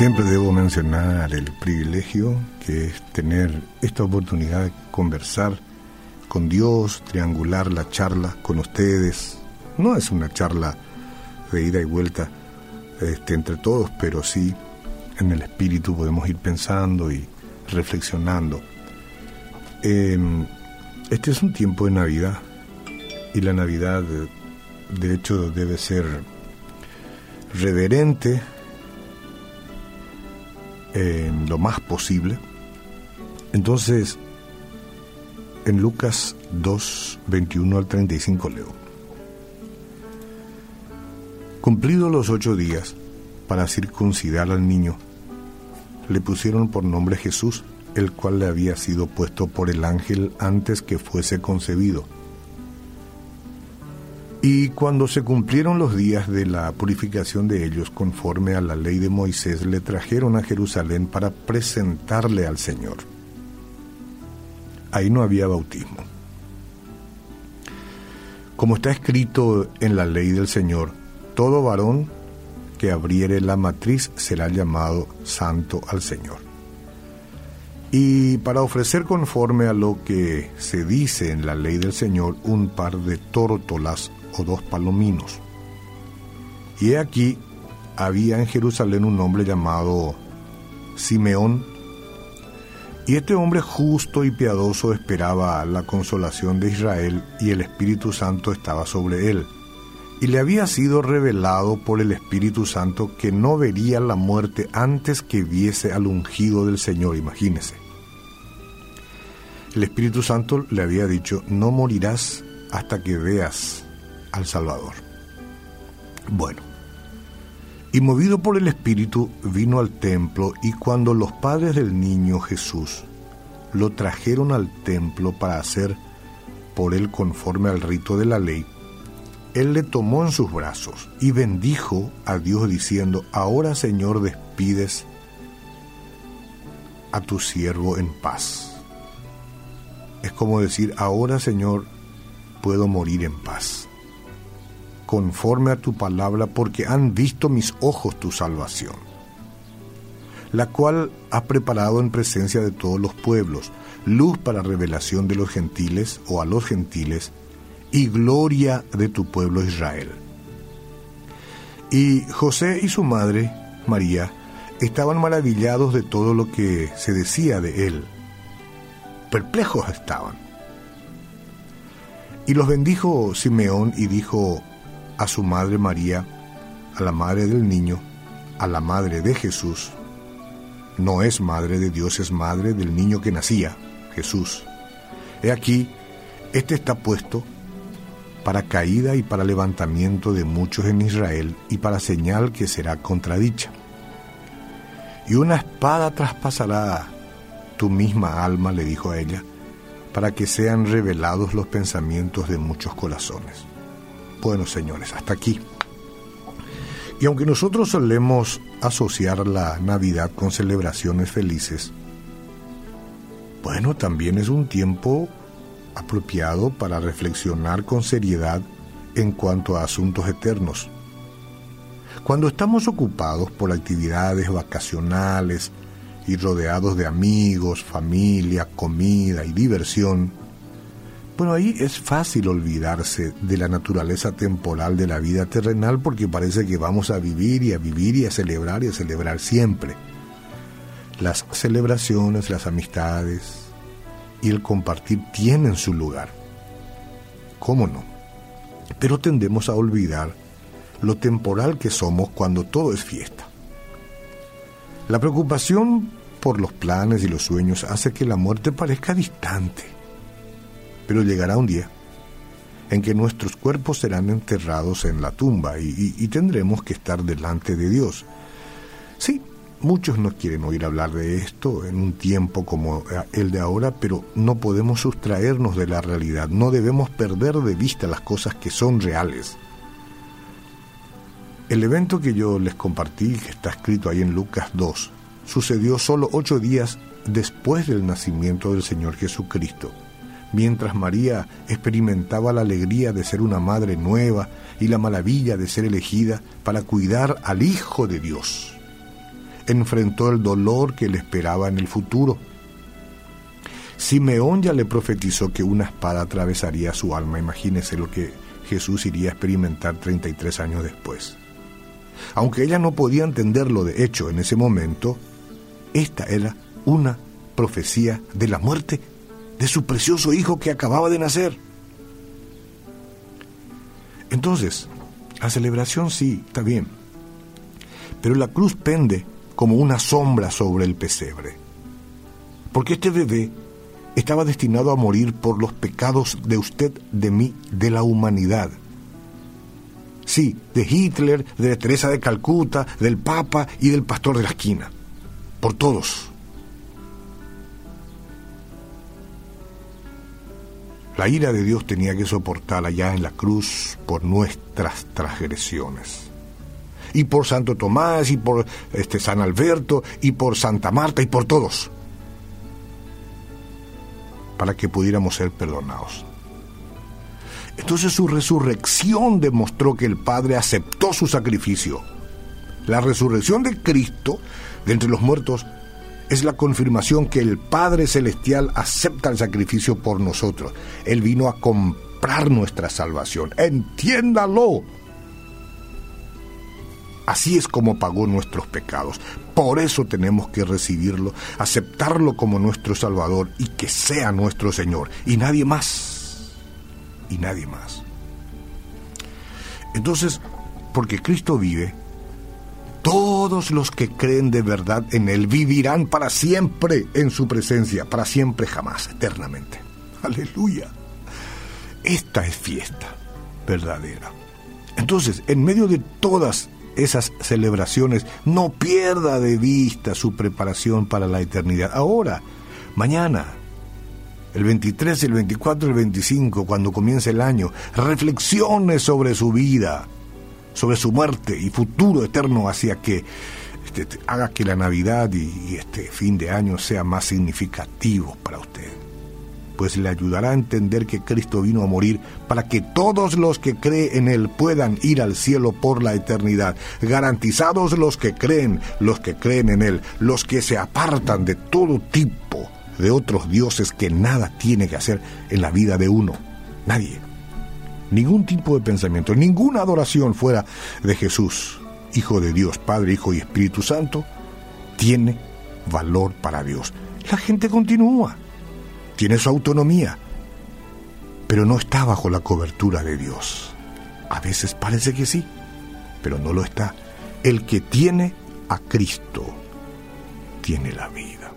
Siempre debo mencionar el privilegio que es tener esta oportunidad de conversar con Dios, triangular la charla con ustedes. No es una charla de ida y vuelta este, entre todos, pero sí en el espíritu podemos ir pensando y reflexionando. Em, este es un tiempo de Navidad y la Navidad de hecho debe ser reverente en lo más posible. Entonces, en Lucas 2, 21 al 35 leo. Cumplidos los ocho días para circuncidar al niño, le pusieron por nombre Jesús, el cual le había sido puesto por el ángel antes que fuese concebido. Y cuando se cumplieron los días de la purificación de ellos conforme a la ley de Moisés, le trajeron a Jerusalén para presentarle al Señor. Ahí no había bautismo. Como está escrito en la ley del Señor, todo varón que abriere la matriz será llamado santo al Señor. Y para ofrecer conforme a lo que se dice en la ley del Señor un par de tórtolas o dos palominos. Y he aquí, había en Jerusalén un hombre llamado Simeón, y este hombre justo y piadoso esperaba la consolación de Israel y el Espíritu Santo estaba sobre él. Y le había sido revelado por el Espíritu Santo que no vería la muerte antes que viese al ungido del Señor, imagínese. El Espíritu Santo le había dicho, no morirás hasta que veas al Salvador. Bueno, y movido por el Espíritu vino al templo y cuando los padres del niño Jesús lo trajeron al templo para hacer por él conforme al rito de la ley, él le tomó en sus brazos y bendijo a Dios diciendo, ahora Señor despides a tu siervo en paz. Es como decir, ahora Señor puedo morir en paz conforme a tu palabra, porque han visto mis ojos tu salvación, la cual has preparado en presencia de todos los pueblos, luz para revelación de los gentiles o a los gentiles, y gloria de tu pueblo Israel. Y José y su madre, María, estaban maravillados de todo lo que se decía de él. Perplejos estaban. Y los bendijo Simeón y dijo, a su madre María, a la madre del niño, a la madre de Jesús. No es madre de Dios, es madre del niño que nacía, Jesús. He aquí, este está puesto para caída y para levantamiento de muchos en Israel y para señal que será contradicha. Y una espada traspasará tu misma alma, le dijo a ella, para que sean revelados los pensamientos de muchos corazones. Bueno, señores, hasta aquí. Y aunque nosotros solemos asociar la Navidad con celebraciones felices, bueno, también es un tiempo apropiado para reflexionar con seriedad en cuanto a asuntos eternos. Cuando estamos ocupados por actividades vacacionales y rodeados de amigos, familia, comida y diversión, bueno, ahí es fácil olvidarse de la naturaleza temporal de la vida terrenal porque parece que vamos a vivir y a vivir y a celebrar y a celebrar siempre. Las celebraciones, las amistades y el compartir tienen su lugar. ¿Cómo no? Pero tendemos a olvidar lo temporal que somos cuando todo es fiesta. La preocupación por los planes y los sueños hace que la muerte parezca distante pero llegará un día en que nuestros cuerpos serán enterrados en la tumba y, tendremos que estar delante de Dios. Sí, muchos no quieren oír hablar de esto en un tiempo como el de ahora, pero no podemos sustraernos de la realidad, no debemos perder de vista las cosas que son reales. El evento que yo les compartí, que está escrito ahí en Lucas 2, sucedió solo ocho días después del nacimiento del Señor Jesucristo mientras María experimentaba la alegría de ser una madre nueva y la maravilla de ser elegida para cuidar al Hijo de Dios. enfrentó el dolor que le esperaba en el futuro. Simeón ya le profetizó que una espada atravesaría su alma. Imagínese lo que Jesús iría a experimentar 33 años después. Aunque ella no podía entenderlo de hecho en ese momento, esta era una profecía de la muerte de su precioso hijo que acababa de nacer. Entonces, la celebración sí, está bien, pero la cruz pende como una sombra sobre el pesebre, porque este bebé estaba destinado a morir por los pecados de usted, de mí, de la humanidad. Sí, de Hitler, de Teresa de Calcuta, del Papa y del pastor de la esquina. Por todos. La ira de Dios tenía que soportar allá en la cruz por nuestras transgresiones. Y por Santo Tomás, y por este, San Alberto, y por Santa Marta, y por todos para que pudiéramos ser perdonados. Entonces su resurrección demostró que el Padre aceptó su sacrificio. La resurrección de Cristo de entre los muertos es la confirmación que el Padre Celestial acepta el sacrificio por nosotros. Él vino a comprar nuestra salvación. Entiéndalo. Así es como pagó nuestros pecados. Por eso tenemos que recibirlo, aceptarlo como nuestro Salvador y que sea nuestro Señor. Y nadie más. Y nadie más. Entonces, porque Cristo vive, todos los que creen de verdad en Él vivirán para siempre en su presencia, para siempre jamás, eternamente. Aleluya. Esta es fiesta verdadera. Entonces, en medio de todas esas celebraciones, no pierda de vista su preparación para la eternidad. Ahora, mañana, el 23, el 24, el 25, cuando comience el año, reflexione sobre su vida, sobre su muerte y futuro eterno hacia que este, haga que la Navidad y este fin de año sea más significativo para usted pues le ayudará a entender que Cristo vino a morir para que todos los que creen en Él puedan ir al cielo por la eternidad. Garantizados los que creen, los que creen en Él, los que se apartan de todo tipo de otros dioses que nada tiene que hacer en la vida de uno. Nadie. Ningún tipo de pensamiento, ninguna adoración fuera de Jesús, Hijo de Dios, Padre, Hijo y Espíritu Santo, tiene valor para Dios. La gente continúa tiene su autonomía, pero no está bajo la cobertura de Dios. A veces parece que sí, pero no lo está. El que tiene a Cristo tiene la vida.